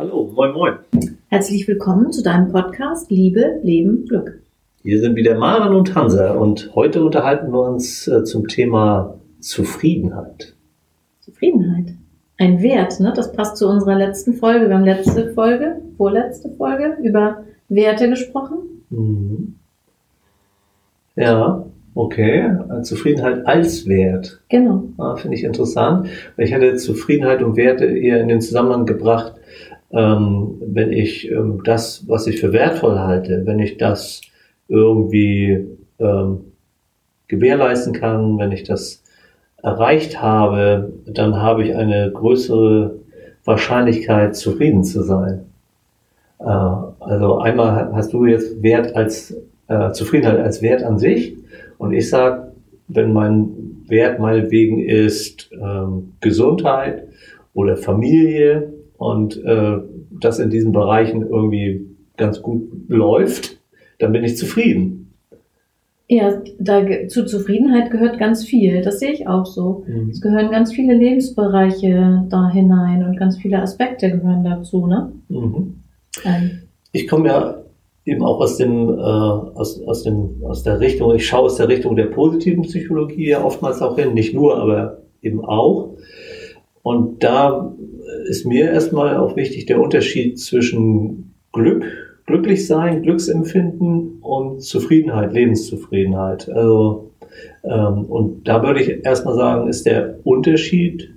Hallo, moin moin. Herzlich willkommen zu deinem Podcast Liebe, Leben, Glück. Hier sind wieder Maren und Hansa und heute unterhalten wir uns äh, zum Thema Zufriedenheit. Zufriedenheit. Ein Wert, ne? Das passt zu unserer letzten Folge. Wir haben letzte Folge, vorletzte Folge über Werte gesprochen. Mhm. Ja, okay. Zufriedenheit als Wert. Genau. Ah, Finde ich interessant. Ich hätte Zufriedenheit und Werte eher in den Zusammenhang gebracht, ähm, wenn ich ähm, das, was ich für wertvoll halte, wenn ich das irgendwie ähm, gewährleisten kann, wenn ich das erreicht habe, dann habe ich eine größere Wahrscheinlichkeit, zufrieden zu sein. Äh, also einmal hast du jetzt Wert als äh, Zufriedenheit als Wert an sich und ich sage, wenn mein Wert meinetwegen ist ähm, Gesundheit oder Familie und äh, das in diesen Bereichen irgendwie ganz gut läuft, dann bin ich zufrieden. Ja, da, zu Zufriedenheit gehört ganz viel. Das sehe ich auch so. Mhm. Es gehören ganz viele Lebensbereiche da hinein und ganz viele Aspekte gehören dazu, ne? Mhm. Ähm. Ich komme ja eben auch aus dem, äh, aus, aus dem, aus der Richtung, ich schaue aus der Richtung der positiven Psychologie ja oftmals auch hin, nicht nur, aber eben auch. Und da ist mir erstmal auch wichtig der Unterschied zwischen Glück, glücklich sein, Glücksempfinden und Zufriedenheit, Lebenszufriedenheit. Also, ähm, und da würde ich erstmal sagen, ist der Unterschied,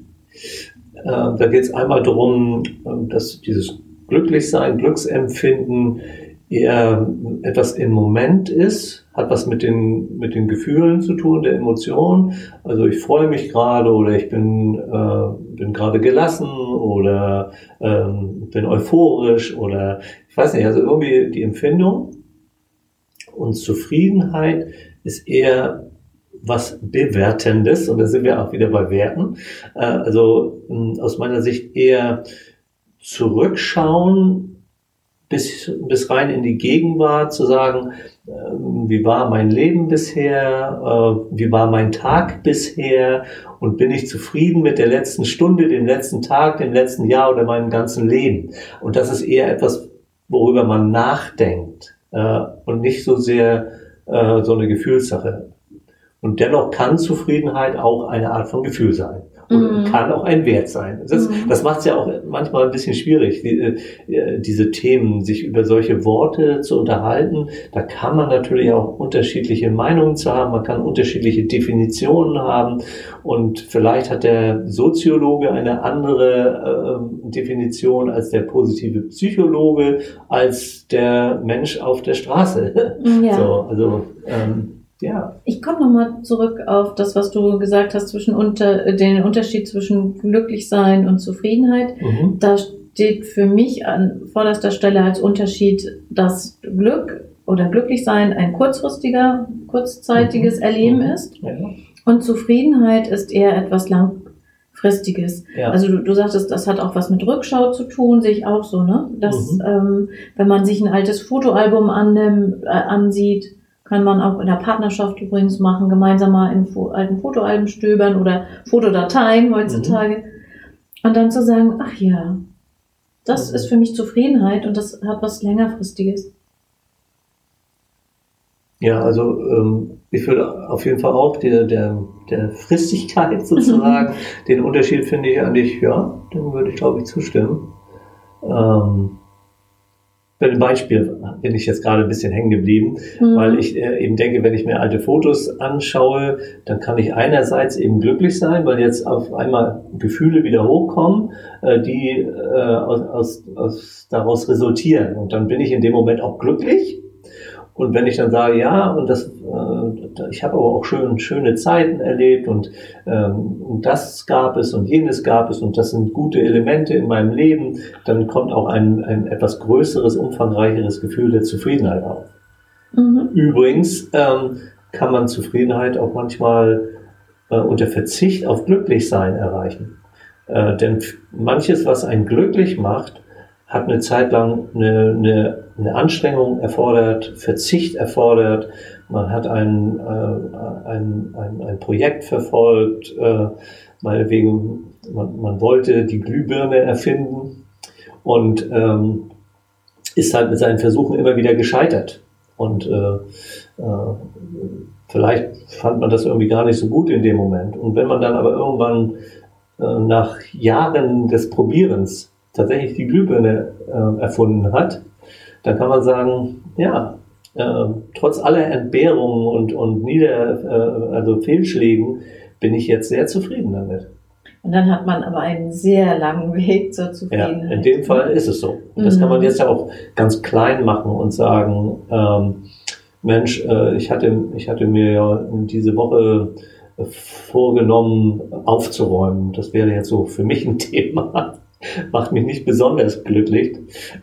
äh, da geht es einmal darum, äh, dass dieses Glücklichsein, Glücksempfinden eher etwas im Moment ist, hat was mit den, mit den Gefühlen zu tun, der Emotionen. Also ich freue mich gerade oder ich bin, äh, bin gerade gelassen oder ähm, bin euphorisch oder ich weiß nicht, also irgendwie die Empfindung. Und Zufriedenheit ist eher was Bewertendes und da sind wir auch wieder bei Werten. Äh, also äh, aus meiner Sicht eher zurückschauen bis, bis rein in die Gegenwart, zu sagen, äh, wie war mein Leben bisher, äh, wie war mein Tag bisher und bin ich zufrieden mit der letzten Stunde, dem letzten Tag, dem letzten Jahr oder meinem ganzen Leben. Und das ist eher etwas, worüber man nachdenkt äh, und nicht so sehr äh, so eine Gefühlssache. Und dennoch kann Zufriedenheit auch eine Art von Gefühl sein und mhm. kann auch ein Wert sein. Das, mhm. das macht es ja auch manchmal ein bisschen schwierig, die, äh, diese Themen, sich über solche Worte zu unterhalten. Da kann man natürlich auch unterschiedliche Meinungen zu haben, man kann unterschiedliche Definitionen haben und vielleicht hat der Soziologe eine andere äh, Definition als der positive Psychologe, als der Mensch auf der Straße. Ja. So, also ähm, ja. Ich komme nochmal zurück auf das, was du gesagt hast, zwischen unter, den Unterschied zwischen Glücklichsein und Zufriedenheit. Mhm. Da steht für mich an vorderster Stelle als Unterschied, dass Glück oder Glücklichsein ein kurzfristiger, kurzzeitiges mhm. Erleben mhm. ist. Ja. Und Zufriedenheit ist eher etwas langfristiges. Ja. Also du, du sagtest, das hat auch was mit Rückschau zu tun, sehe ich auch so, ne? Dass, mhm. ähm, wenn man sich ein altes Fotoalbum annimmt, äh, ansieht, kann man auch in der Partnerschaft übrigens machen, gemeinsam mal in alten Fotoalben stöbern oder Fotodateien heutzutage. Mhm. Und dann zu sagen, ach ja, das mhm. ist für mich Zufriedenheit und das hat was längerfristiges. Ja, also ähm, ich würde auf jeden Fall auch der, der, der Fristigkeit sozusagen, den Unterschied finde ich eigentlich, ja, dem würde ich glaube ich zustimmen. Ähm, bei dem Beispiel bin ich jetzt gerade ein bisschen hängen geblieben, mhm. weil ich äh, eben denke, wenn ich mir alte Fotos anschaue, dann kann ich einerseits eben glücklich sein, weil jetzt auf einmal Gefühle wieder hochkommen, äh, die äh, aus, aus, aus daraus resultieren. Und dann bin ich in dem Moment auch glücklich. Und wenn ich dann sage, ja, und das, äh, ich habe aber auch schön, schöne Zeiten erlebt und, ähm, und das gab es und jenes gab es und das sind gute Elemente in meinem Leben, dann kommt auch ein, ein etwas größeres, umfangreicheres Gefühl der Zufriedenheit auf. Mhm. Übrigens ähm, kann man Zufriedenheit auch manchmal äh, unter Verzicht auf Glücklichsein erreichen. Äh, denn manches, was einen glücklich macht, hat eine Zeit lang eine, eine, eine Anstrengung erfordert, Verzicht erfordert. Man hat ein, äh, ein, ein, ein Projekt verfolgt, äh, meinetwegen, man, man wollte die Glühbirne erfinden und ähm, ist halt mit seinen Versuchen immer wieder gescheitert. Und äh, äh, vielleicht fand man das irgendwie gar nicht so gut in dem Moment. Und wenn man dann aber irgendwann äh, nach Jahren des Probierens tatsächlich die Glühbirne äh, erfunden hat, dann kann man sagen, ja, äh, trotz aller Entbehrungen und, und Nieder, äh, also Fehlschlägen bin ich jetzt sehr zufrieden damit. Und dann hat man aber einen sehr langen Weg zur Zufriedenheit. Ja, in dem Fall ist es so. Das mhm. kann man mhm. jetzt ja auch ganz klein machen und sagen, ähm, Mensch, äh, ich, hatte, ich hatte mir ja diese Woche vorgenommen, aufzuräumen. Das wäre jetzt so für mich ein Thema. Macht mich nicht besonders glücklich.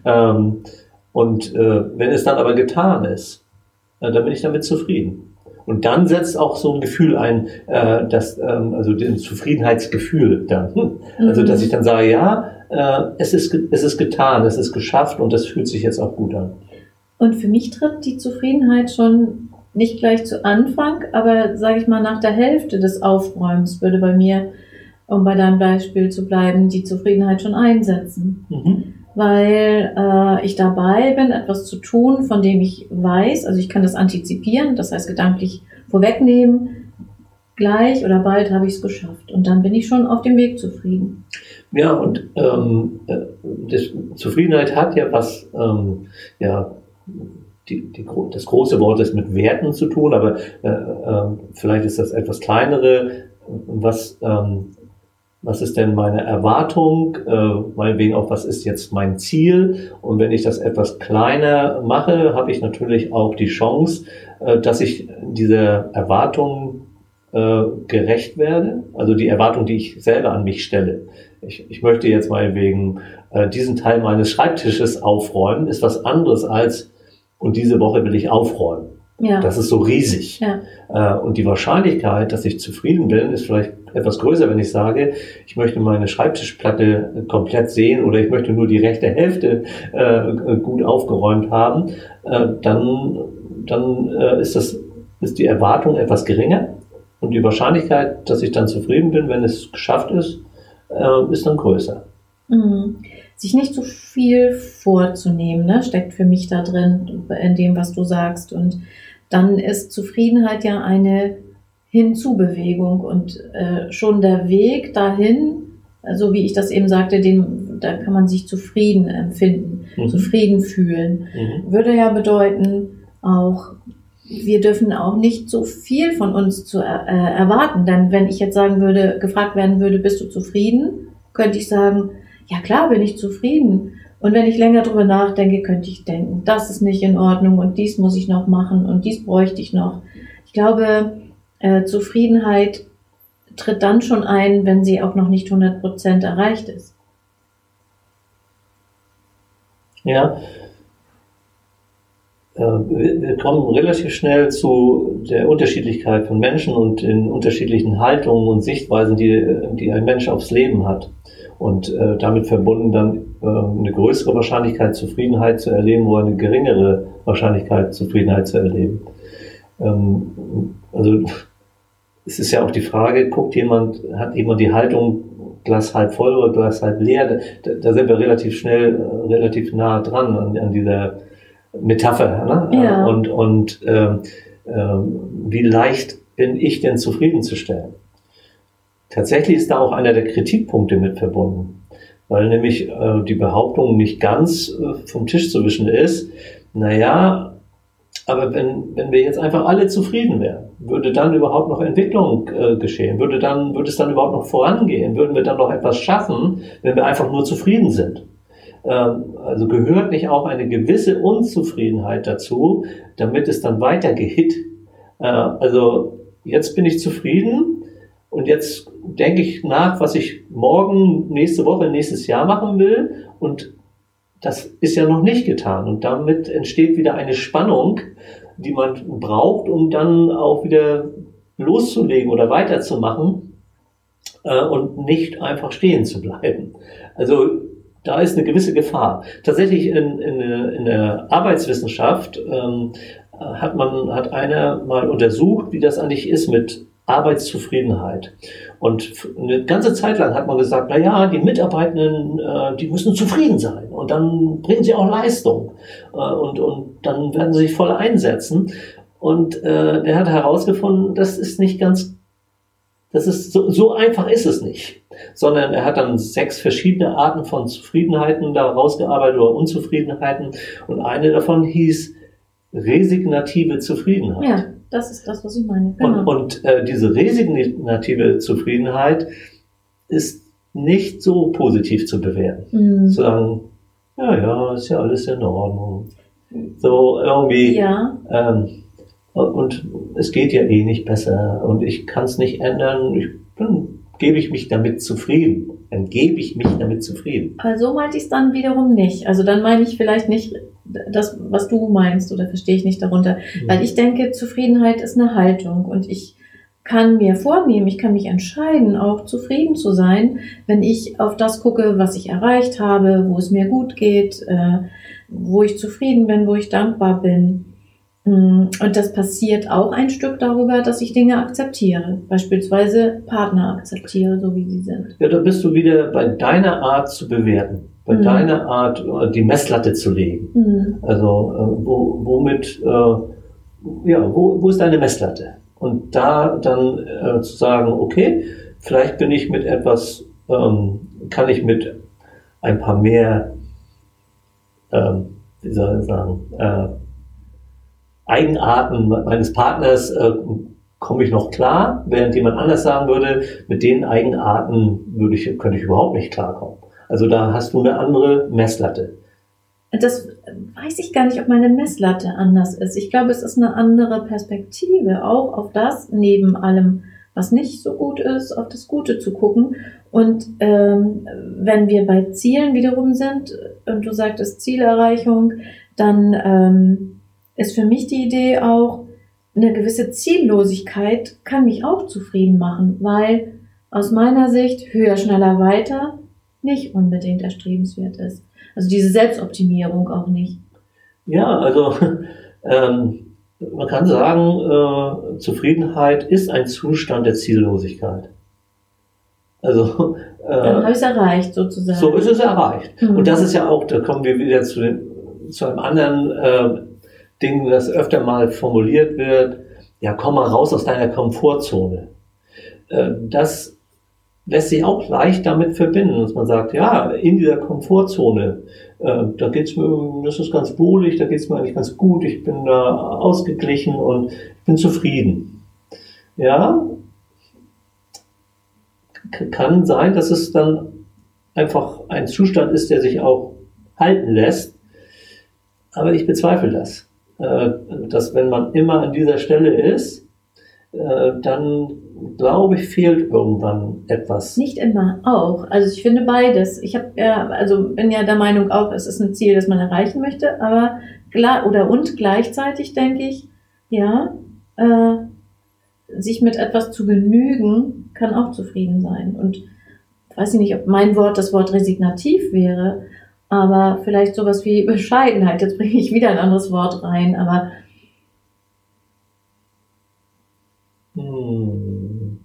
Ähm, und äh, wenn es dann aber getan ist, äh, dann bin ich damit zufrieden. Und dann setzt auch so ein Gefühl ein, äh, dass, ähm, also den Zufriedenheitsgefühl dann. Hm. Also, dass mhm. ich dann sage, ja, äh, es, ist, es ist getan, es ist geschafft und das fühlt sich jetzt auch gut an. Und für mich tritt die Zufriedenheit schon nicht gleich zu Anfang, aber sage ich mal, nach der Hälfte des Aufräumens würde bei mir, um bei deinem Beispiel zu bleiben, die Zufriedenheit schon einsetzen. Mhm weil äh, ich dabei bin, etwas zu tun, von dem ich weiß, also ich kann das antizipieren, das heißt gedanklich vorwegnehmen, gleich oder bald habe ich es geschafft und dann bin ich schon auf dem Weg zufrieden. Ja, und ähm, äh, das, Zufriedenheit hat ja was, ähm, ja, die, die, das große Wort ist mit Werten zu tun, aber äh, äh, vielleicht ist das etwas kleinere, was ähm, was ist denn meine Erwartung, äh, meinetwegen auch, was ist jetzt mein Ziel. Und wenn ich das etwas kleiner mache, habe ich natürlich auch die Chance, äh, dass ich dieser Erwartung äh, gerecht werde. Also die Erwartung, die ich selber an mich stelle. Ich, ich möchte jetzt meinetwegen äh, diesen Teil meines Schreibtisches aufräumen, ist was anderes als, und diese Woche will ich aufräumen. Ja. Das ist so riesig. Ja. Äh, und die Wahrscheinlichkeit, dass ich zufrieden bin, ist vielleicht etwas größer, wenn ich sage, ich möchte meine Schreibtischplatte komplett sehen oder ich möchte nur die rechte Hälfte äh, gut aufgeräumt haben, äh, dann, dann äh, ist, das, ist die Erwartung etwas geringer und die Wahrscheinlichkeit, dass ich dann zufrieden bin, wenn es geschafft ist, äh, ist dann größer. Mhm. Sich nicht zu viel vorzunehmen, ne, steckt für mich da drin, in dem, was du sagst. Und dann ist Zufriedenheit ja eine Hinzubewegung und äh, schon der Weg dahin, so also wie ich das eben sagte, den, da kann man sich zufrieden empfinden, mhm. zufrieden fühlen, mhm. würde ja bedeuten, auch wir dürfen auch nicht so viel von uns zu äh, erwarten, denn wenn ich jetzt sagen würde, gefragt werden würde, bist du zufrieden, könnte ich sagen, ja klar bin ich zufrieden. Und wenn ich länger drüber nachdenke, könnte ich denken, das ist nicht in Ordnung und dies muss ich noch machen und dies bräuchte ich noch. Ich glaube, äh, Zufriedenheit tritt dann schon ein, wenn sie auch noch nicht 100% erreicht ist. Ja. Äh, wir kommen relativ schnell zu der Unterschiedlichkeit von Menschen und den unterschiedlichen Haltungen und Sichtweisen, die, die ein Mensch aufs Leben hat. Und äh, damit verbunden dann äh, eine größere Wahrscheinlichkeit, Zufriedenheit zu erleben oder eine geringere Wahrscheinlichkeit, Zufriedenheit zu erleben. Ähm, also es ist ja auch die Frage, guckt jemand, hat jemand die Haltung Glas halb voll oder Glas halb leer? Da, da sind wir relativ schnell, äh, relativ nah dran an, an dieser Metapher. Ne? Ja. Und, und ähm, ähm, wie leicht bin ich denn zufriedenzustellen? Tatsächlich ist da auch einer der Kritikpunkte mit verbunden, weil nämlich äh, die Behauptung nicht ganz äh, vom Tisch zu wischen ist, naja, aber wenn, wenn wir jetzt einfach alle zufrieden wären, würde dann überhaupt noch Entwicklung äh, geschehen? Würde, dann, würde es dann überhaupt noch vorangehen? Würden wir dann noch etwas schaffen, wenn wir einfach nur zufrieden sind? Ähm, also gehört nicht auch eine gewisse Unzufriedenheit dazu, damit es dann weitergeht? Äh, also jetzt bin ich zufrieden und jetzt denke ich nach, was ich morgen, nächste Woche, nächstes Jahr machen will und das ist ja noch nicht getan. Und damit entsteht wieder eine Spannung, die man braucht, um dann auch wieder loszulegen oder weiterzumachen äh, und nicht einfach stehen zu bleiben. Also da ist eine gewisse Gefahr. Tatsächlich in, in, in der Arbeitswissenschaft ähm, hat man hat einer mal untersucht, wie das eigentlich ist mit Arbeitszufriedenheit. Und eine ganze Zeit lang hat man gesagt, na ja, die Mitarbeitenden, äh, die müssen zufrieden sein und dann bringen sie auch Leistung äh, und, und dann werden sie sich voll einsetzen. Und äh, er hat herausgefunden, das ist nicht ganz, das ist so, so einfach ist es nicht, sondern er hat dann sechs verschiedene Arten von Zufriedenheiten da rausgearbeitet oder Unzufriedenheiten und eine davon hieß resignative Zufriedenheit. Ja, das ist das, was ich meine. Genau. Und, und äh, diese resignative Zufriedenheit ist nicht so positiv zu bewerten. Mhm. Zu sagen, ja, ja, ist ja alles in Ordnung. So irgendwie. Ja. Ähm, und es geht ja eh nicht besser und ich kann es nicht ändern. Ich, dann gebe ich mich damit zufrieden. Dann gebe ich mich damit zufrieden. Also meinte ich es dann wiederum nicht. Also dann meine ich vielleicht nicht das, was du meinst oder verstehe ich nicht darunter. Mhm. Weil ich denke, Zufriedenheit ist eine Haltung und ich kann mir vornehmen, ich kann mich entscheiden, auch zufrieden zu sein, wenn ich auf das gucke, was ich erreicht habe, wo es mir gut geht, äh, wo ich zufrieden bin, wo ich dankbar bin. Mm, und das passiert auch ein Stück darüber, dass ich Dinge akzeptiere. Beispielsweise Partner akzeptiere, so wie sie sind. Ja, da bist du wieder bei deiner Art zu bewerten, mhm. deiner Art äh, die Messlatte zu legen. Mhm. Also äh, wo, womit, äh, ja, wo, wo ist deine Messlatte? Und da dann äh, zu sagen, okay, vielleicht bin ich mit etwas, ähm, kann ich mit ein paar mehr, ähm, wie soll ich sagen, äh, Eigenarten meines Partners äh, komme ich noch klar, während jemand anders sagen würde, mit den Eigenarten würde ich, könnte ich überhaupt nicht klarkommen. Also da hast du eine andere Messlatte. Das weiß ich gar nicht, ob meine Messlatte anders ist. Ich glaube, es ist eine andere Perspektive, auch auf das, neben allem, was nicht so gut ist, auf das Gute zu gucken. Und ähm, wenn wir bei Zielen wiederum sind, und du sagtest Zielerreichung, dann ähm, ist für mich die Idee auch, eine gewisse Ziellosigkeit kann mich auch zufrieden machen, weil aus meiner Sicht höher, schneller, weiter nicht unbedingt erstrebenswert ist. Also diese Selbstoptimierung auch nicht. Ja, also ähm, man kann sagen, äh, Zufriedenheit ist ein Zustand der Ziellosigkeit. Also äh, dann habe ich es erreicht sozusagen. So ist es erreicht. Mhm. Und das ist ja auch, da kommen wir wieder zu, den, zu einem anderen äh, Ding, das öfter mal formuliert wird, ja, komm mal raus aus deiner Komfortzone. Äh, das lässt sich auch leicht damit verbinden, dass man sagt, ja, in dieser Komfortzone, äh, da geht's mir, das ist ganz wohlig, da geht's mir eigentlich ganz gut, ich bin da ausgeglichen und bin zufrieden. Ja, kann sein, dass es dann einfach ein Zustand ist, der sich auch halten lässt, aber ich bezweifle das. Äh, dass wenn man immer an dieser Stelle ist, dann glaube ich, fehlt irgendwann etwas. Nicht immer, auch. Also ich finde beides. Ich habe ja, also bin ja der Meinung auch, es ist ein Ziel, das man erreichen möchte, aber oder und gleichzeitig denke ich, ja, äh, sich mit etwas zu genügen, kann auch zufrieden sein. Und ich weiß nicht, ob mein Wort das Wort resignativ wäre, aber vielleicht sowas wie Bescheidenheit. Jetzt bringe ich wieder ein anderes Wort rein, aber. Hm.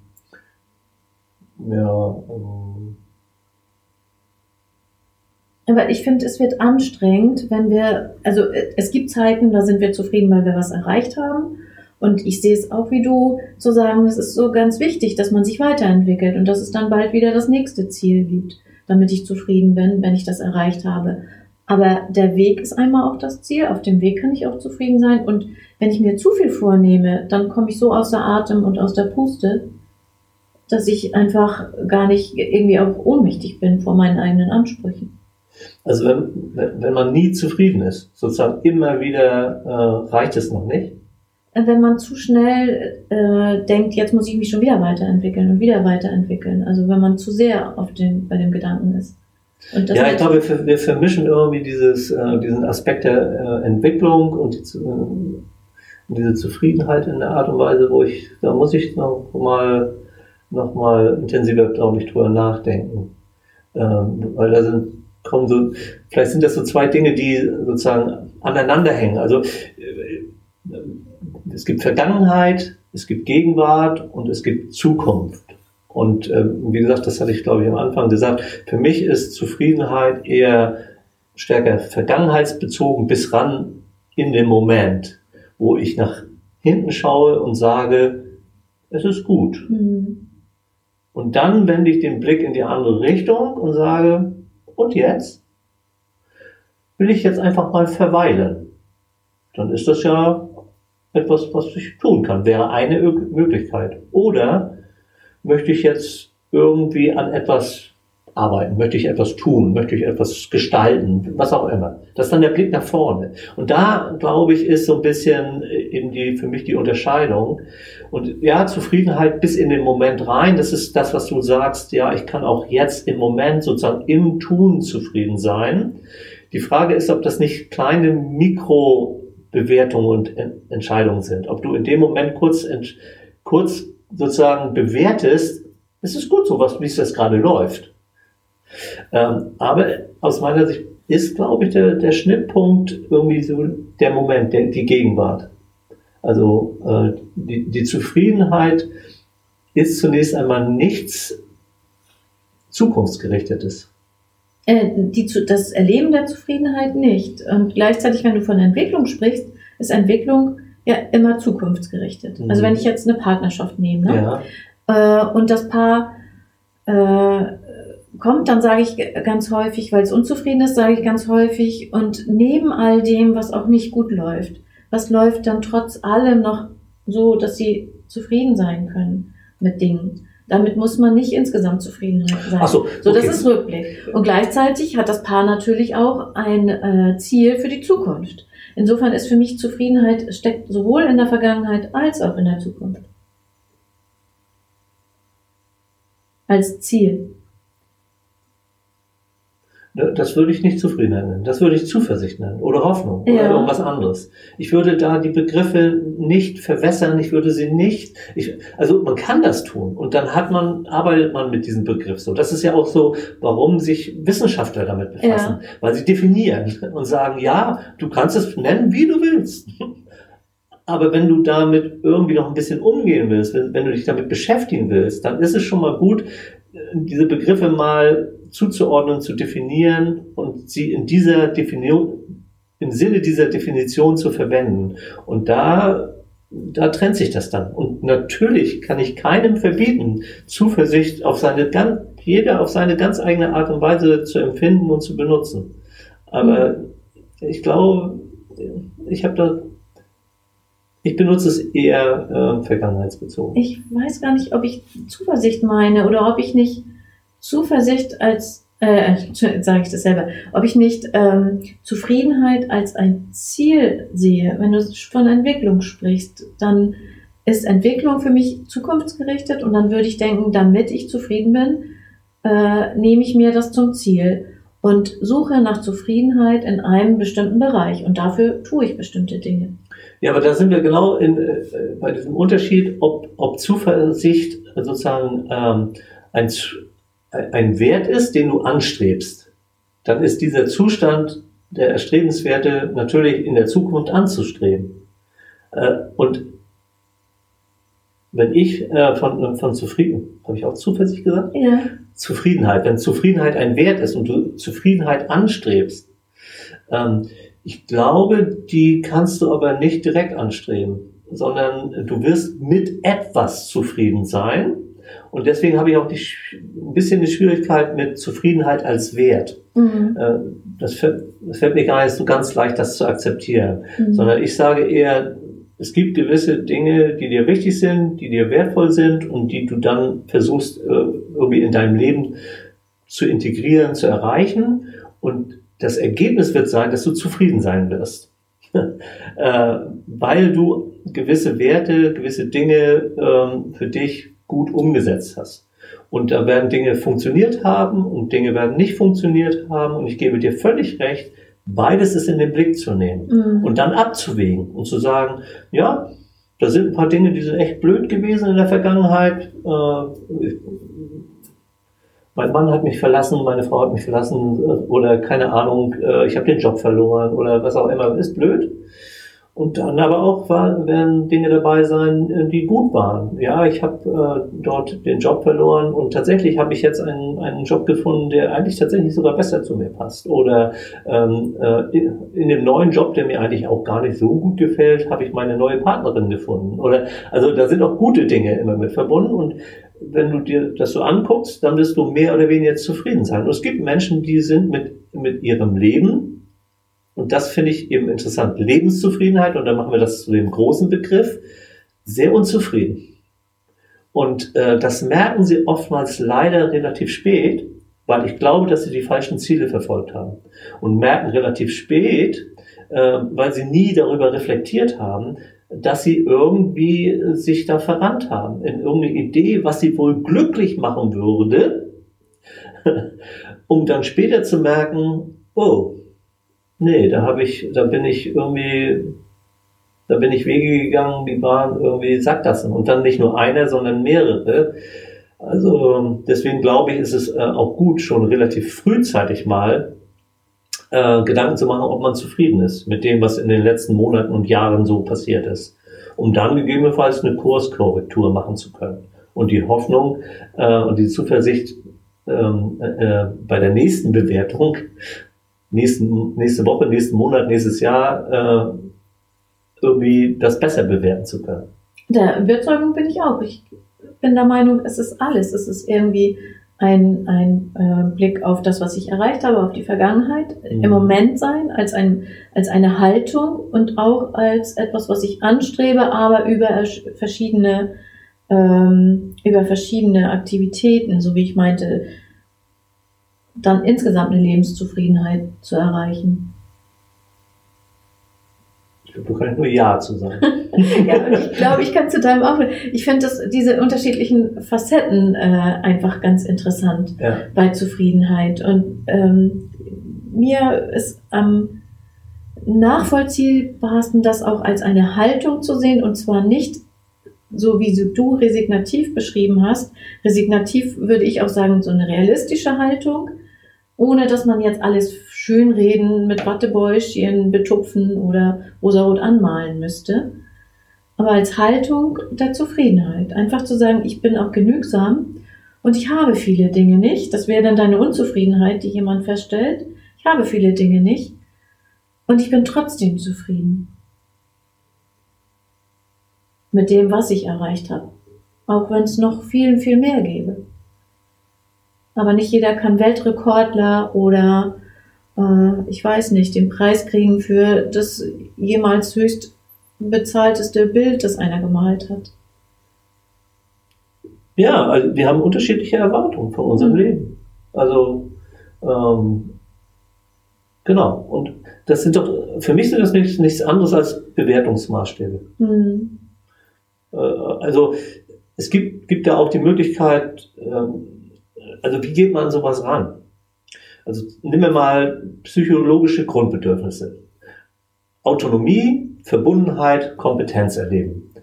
Ja. Ähm. Aber ich finde, es wird anstrengend, wenn wir, also es gibt Zeiten, da sind wir zufrieden, weil wir was erreicht haben. Und ich sehe es auch wie du, zu sagen, es ist so ganz wichtig, dass man sich weiterentwickelt und dass es dann bald wieder das nächste Ziel gibt damit ich zufrieden bin, wenn ich das erreicht habe. Aber der Weg ist einmal auch das Ziel. Auf dem Weg kann ich auch zufrieden sein. Und wenn ich mir zu viel vornehme, dann komme ich so außer Atem und aus der Puste, dass ich einfach gar nicht irgendwie auch ohnmächtig bin vor meinen eigenen Ansprüchen. Also wenn, wenn man nie zufrieden ist, sozusagen immer wieder äh, reicht es noch nicht wenn man zu schnell äh, denkt, jetzt muss ich mich schon wieder weiterentwickeln und wieder weiterentwickeln. Also wenn man zu sehr auf dem, bei dem Gedanken ist. ja, ich glaube, wir, wir, vermischen irgendwie dieses, äh, diesen Aspekt der äh, Entwicklung und die, äh, diese Zufriedenheit in der Art und Weise, wo ich, da muss ich noch mal, noch mal intensiver, glaube ich, drüber nachdenken. Ähm, weil da sind, kommen so, vielleicht sind das so zwei Dinge, die sozusagen aneinander hängen. Also, äh, es gibt Vergangenheit es gibt Gegenwart und es gibt Zukunft. Und äh, wie gesagt, das hatte ich, glaube ich, am Anfang gesagt, für mich ist Zufriedenheit eher stärker vergangenheitsbezogen bis ran in den Moment, wo ich nach hinten schaue und sage, es ist gut. Mhm. Und dann wende ich den Blick in die andere Richtung und sage, und jetzt? Will ich jetzt einfach mal verweilen? Dann ist das ja etwas, was ich tun kann, wäre eine Möglichkeit. Oder möchte ich jetzt irgendwie an etwas arbeiten, möchte ich etwas tun, möchte ich etwas gestalten, was auch immer. Das ist dann der Blick nach vorne. Und da, glaube ich, ist so ein bisschen eben die, für mich die Unterscheidung. Und ja, Zufriedenheit bis in den Moment rein, das ist das, was du sagst, ja, ich kann auch jetzt im Moment sozusagen im Tun zufrieden sein. Die Frage ist, ob das nicht kleine Mikrobewertungen und Entscheidungen sind. Ob du in dem Moment kurz, kurz sozusagen bewertest, es ist gut so, was, wie es das gerade läuft. Ähm, aber aus meiner Sicht ist, glaube ich, der, der Schnittpunkt irgendwie so der Moment, der, die Gegenwart. Also äh, die, die Zufriedenheit ist zunächst einmal nichts Zukunftsgerichtetes. Äh, die, das Erleben der Zufriedenheit nicht. Und gleichzeitig, wenn du von Entwicklung sprichst, ist Entwicklung ja immer zukunftsgerichtet. Mhm. Also wenn ich jetzt eine Partnerschaft nehme ne? ja. äh, und das Paar äh, kommt, dann sage ich ganz häufig, weil es unzufrieden ist, sage ich ganz häufig, und neben all dem, was auch nicht gut läuft, was läuft dann trotz allem noch so, dass sie zufrieden sein können mit Dingen. Damit muss man nicht insgesamt zufrieden sein. Ach so, so, das ist Rückblick. Und gleichzeitig hat das Paar natürlich auch ein äh, Ziel für die Zukunft. Insofern ist für mich Zufriedenheit steckt sowohl in der Vergangenheit als auch in der Zukunft. Als Ziel. Ne, das würde ich nicht Zufriedenheit nennen. Das würde ich Zuversicht nennen oder Hoffnung ja. oder irgendwas anderes. Ich würde da die Begriffe nicht verwässern. Ich würde sie nicht, ich, also man kann das tun und dann hat man, arbeitet man mit diesem Begriff so. Das ist ja auch so, warum sich Wissenschaftler damit befassen. Ja. Weil sie definieren und sagen, ja, du kannst es nennen, wie du willst. Aber wenn du damit irgendwie noch ein bisschen umgehen willst, wenn, wenn du dich damit beschäftigen willst, dann ist es schon mal gut, diese Begriffe mal zuzuordnen, zu definieren und sie in dieser Definition, im Sinne dieser Definition zu verwenden. Und da, da trennt sich das dann. Und natürlich kann ich keinem verbieten, Zuversicht auf seine ganz, jeder auf seine ganz eigene Art und Weise zu empfinden und zu benutzen. Aber ich glaube, ich habe da ich benutze es eher äh, vergangenheitsbezogen. Ich weiß gar nicht, ob ich Zuversicht meine oder ob ich nicht Zuversicht als, äh, sage ich das selber, ob ich nicht ähm, Zufriedenheit als ein Ziel sehe. Wenn du von Entwicklung sprichst, dann ist Entwicklung für mich zukunftsgerichtet und dann würde ich denken, damit ich zufrieden bin, äh, nehme ich mir das zum Ziel und suche nach Zufriedenheit in einem bestimmten Bereich und dafür tue ich bestimmte Dinge. Ja, aber da sind wir genau in, äh, bei diesem Unterschied, ob, ob Zuversicht sozusagen ähm, ein, ein Wert ist, den du anstrebst, dann ist dieser Zustand der Erstrebenswerte natürlich in der Zukunft anzustreben. Äh, und wenn ich äh, von, von zufrieden, habe ich auch Zuversicht gesagt? Ja. Zufriedenheit, wenn Zufriedenheit ein Wert ist und du Zufriedenheit anstrebst, ähm, ich glaube, die kannst du aber nicht direkt anstreben, sondern du wirst mit etwas zufrieden sein und deswegen habe ich auch die, ein bisschen die Schwierigkeit mit Zufriedenheit als Wert. Mhm. Äh, das, fällt, das, fällt, mir gar nicht so ganz leicht, das zu akzeptieren. Mhm. Sondern ich sage eher, es gibt gewisse Dinge, die dir wichtig sind, die dir wertvoll sind und die du dann versuchst, äh, irgendwie in deinem Leben zu integrieren, zu erreichen. Und das Ergebnis wird sein, dass du zufrieden sein wirst. Äh, weil du gewisse Werte, gewisse Dinge ähm, für dich gut umgesetzt hast. Und da werden Dinge funktioniert haben und Dinge werden nicht funktioniert haben. Und ich gebe dir völlig recht, beides ist in den Blick zu nehmen mhm. und dann abzuwägen und zu sagen, ja, da sind ein paar Dinge, die sind echt blöd gewesen in der Vergangenheit. Äh, mein Mann hat mich verlassen, meine Frau hat mich verlassen oder keine Ahnung, äh, ich habe den Job verloren oder was auch immer, ist blöd. Und dann aber auch werden Dinge dabei sein, äh, die gut waren. Ja, ich habe äh, dort den Job verloren und tatsächlich habe ich jetzt einen, einen Job gefunden, der eigentlich tatsächlich sogar besser zu mir passt. Oder ähm, äh, in dem neuen Job, der mir eigentlich auch gar nicht so gut gefällt, habe ich meine neue Partnerin gefunden. Oder also da sind auch gute Dinge immer mit verbunden und wenn du dir das so anguckst, dann wirst du mehr oder weniger zufrieden sein. Und es gibt Menschen, die sind mit, mit ihrem Leben und das finde ich eben interessant. Lebenszufriedenheit, und dann machen wir das zu dem großen Begriff, sehr unzufrieden. Und äh, das merken sie oftmals leider relativ spät, weil ich glaube, dass sie die falschen Ziele verfolgt haben. Und merken relativ spät, äh, weil sie nie darüber reflektiert haben, dass sie irgendwie sich da verrannt haben in irgendeine Idee, was sie wohl glücklich machen würde, um dann später zu merken, oh, Nee, da habe ich, da bin ich irgendwie, da bin ich Wege gegangen, die waren irgendwie Sackgassen. Und dann nicht nur einer, sondern mehrere. Also deswegen glaube ich, ist es äh, auch gut, schon relativ frühzeitig mal äh, Gedanken zu machen, ob man zufrieden ist mit dem, was in den letzten Monaten und Jahren so passiert ist, um dann gegebenenfalls eine Kurskorrektur machen zu können. Und die Hoffnung äh, und die Zuversicht ähm, äh, bei der nächsten Bewertung nächsten, nächste Woche, nächsten Monat, nächstes Jahr äh, irgendwie das besser bewerten zu können. Der Überzeugung bin ich auch. Ich bin der Meinung, es ist alles. Es ist irgendwie ein, ein äh, Blick auf das, was ich erreicht habe, auf die Vergangenheit, mhm. im Moment sein, als, ein, als eine Haltung und auch als etwas, was ich anstrebe, aber über verschiedene, ähm, über verschiedene Aktivitäten, so wie ich meinte, dann insgesamt eine Lebenszufriedenheit zu erreichen. Ich glaube, du kannst nur Ja zu sagen. ja, ich glaube, ich kann zu deinem auch. Ich finde diese unterschiedlichen Facetten äh, einfach ganz interessant ja. bei Zufriedenheit. Und ähm, mir ist am nachvollziehbarsten, das auch als eine Haltung zu sehen und zwar nicht so wie du resignativ beschrieben hast. Resignativ würde ich auch sagen, so eine realistische Haltung, ohne dass man jetzt alles schönreden, mit Wattebäuschen betupfen oder rosarot anmalen müsste. Aber als Haltung der Zufriedenheit. Einfach zu sagen, ich bin auch genügsam und ich habe viele Dinge nicht. Das wäre dann deine Unzufriedenheit, die jemand feststellt. Ich habe viele Dinge nicht und ich bin trotzdem zufrieden mit dem, was ich erreicht habe. Auch wenn es noch viel, viel mehr gäbe. Aber nicht jeder kann Weltrekordler oder äh, ich weiß nicht, den Preis kriegen für das jemals höchst bezahlteste Bild, das einer gemalt hat. Ja, also wir haben unterschiedliche Erwartungen von unserem mhm. Leben. Also ähm, genau. Und das sind doch, für mich sind das nichts, nichts anderes als Bewertungsmaßstäbe. Mhm. Äh, also es gibt, gibt ja auch die Möglichkeit, ähm, also wie geht man an sowas ran? Also nehmen wir mal psychologische Grundbedürfnisse. Autonomie, Verbundenheit, Kompetenz erleben.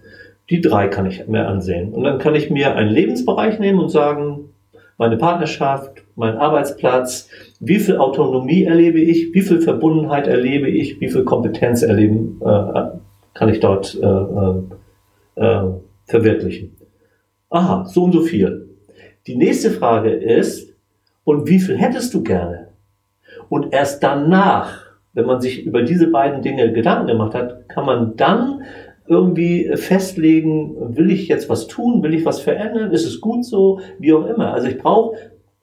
Die drei kann ich mir ansehen. Und dann kann ich mir einen Lebensbereich nehmen und sagen, meine Partnerschaft, mein Arbeitsplatz, wie viel Autonomie erlebe ich, wie viel Verbundenheit erlebe ich, wie viel Kompetenz erleben äh, kann ich dort äh, äh, äh verwirklichen. Aha, so und so viel. Die nächste Frage ist, und wie viel hättest du gerne? Und erst danach, wenn man sich über diese beiden Dinge Gedanken gemacht hat, kann man dann irgendwie festlegen, will ich jetzt was tun, will ich was verändern, ist es gut so, wie auch immer. Also ich brauche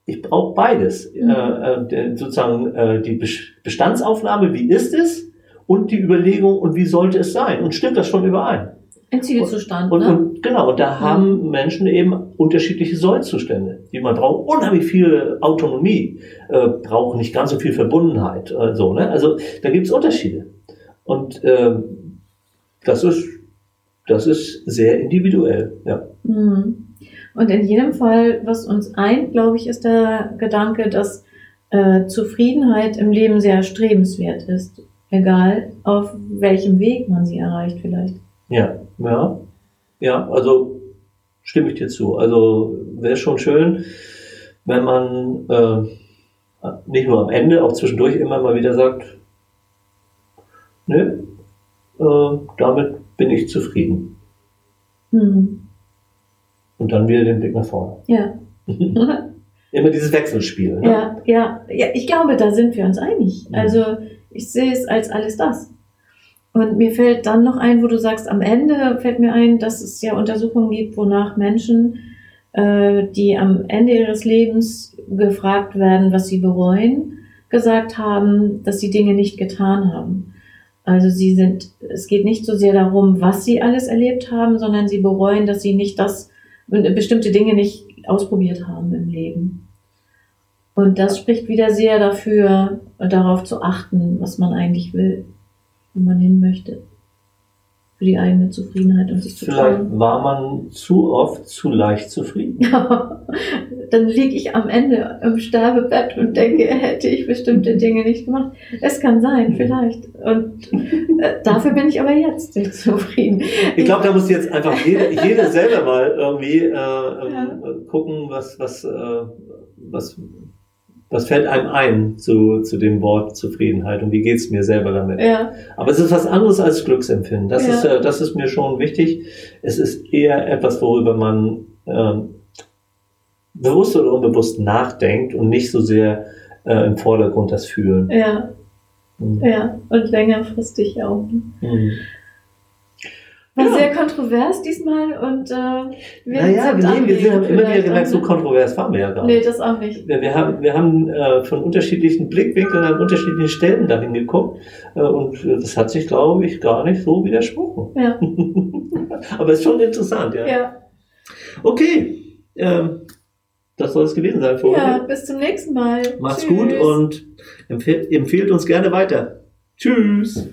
ich brauche beides, mhm. äh, äh sozusagen äh, die Bestandsaufnahme, wie ist es, und die Überlegung, und wie sollte es sein, und stimmt das schon überein? Ein Zielzustand. Und, ne? und, genau, und da mhm. haben Menschen eben unterschiedliche Sollzustände. man braucht unheimlich viel Autonomie, äh, braucht nicht ganz so viel Verbundenheit. Äh, so, ne? Also da gibt es Unterschiede. Und äh, das ist das ist sehr individuell, ja. Mhm. Und in jedem Fall, was uns eint, glaube ich, ist der Gedanke, dass äh, Zufriedenheit im Leben sehr strebenswert ist. Egal, auf welchem Weg man sie erreicht vielleicht. Ja, ja, ja, also stimme ich dir zu. Also wäre schon schön, wenn man äh, nicht nur am Ende, auch zwischendurch immer mal wieder sagt, nö, äh, damit bin ich zufrieden. Mhm. Und dann wieder den Blick nach vorne. Ja. Immer dieses Wechselspiel. Ne? Ja, ja, ja, ich glaube, da sind wir uns einig. Mhm. Also ich sehe es als alles das. Und mir fällt dann noch ein, wo du sagst, am Ende fällt mir ein, dass es ja Untersuchungen gibt, wonach Menschen, äh, die am Ende ihres Lebens gefragt werden, was sie bereuen, gesagt haben, dass sie Dinge nicht getan haben. Also sie sind, es geht nicht so sehr darum, was sie alles erlebt haben, sondern sie bereuen, dass sie nicht das, bestimmte Dinge nicht ausprobiert haben im Leben. Und das spricht wieder sehr dafür, darauf zu achten, was man eigentlich will, wo man hin möchte. Für die eigene Zufriedenheit und sich zu Vielleicht trauen. war man zu oft zu leicht zufrieden. Dann liege ich am Ende im Sterbebett und denke, hätte ich bestimmte Dinge nicht gemacht. Es kann sein, vielleicht. Und äh, dafür bin ich aber jetzt nicht zufrieden. Ich glaube, da muss jetzt einfach jeder, jeder selber mal irgendwie äh, ähm, ja. gucken, was, was, äh, was was fällt einem ein zu, zu dem Wort Zufriedenheit und wie geht's mir selber damit? Ja. Aber es ist was anderes als Glücksempfinden. Das, ja. ist, äh, das ist mir schon wichtig. Es ist eher etwas, worüber man ähm, bewusst oder unbewusst nachdenkt und nicht so sehr äh, im Vordergrund das Fühlen. Ja. Mhm. Ja, und längerfristig auch. Mhm. War ja. sehr kontrovers diesmal und äh, wir, naja, nee, wir haben immer wieder gemerkt, so kontrovers waren wir ja gar nicht. Nee, das auch nicht. Wir, wir haben, wir haben äh, von unterschiedlichen Blickwinkeln an unterschiedlichen Stellen dahin geguckt äh, und das hat sich, glaube ich, gar nicht so widersprochen. Ja. Aber es ist schon interessant, ja. Ja. Okay, ähm, das soll es gewesen sein für ja, heute. bis zum nächsten Mal. Macht's Tschüss. gut und empfehlt, empfehlt uns gerne weiter. Tschüss.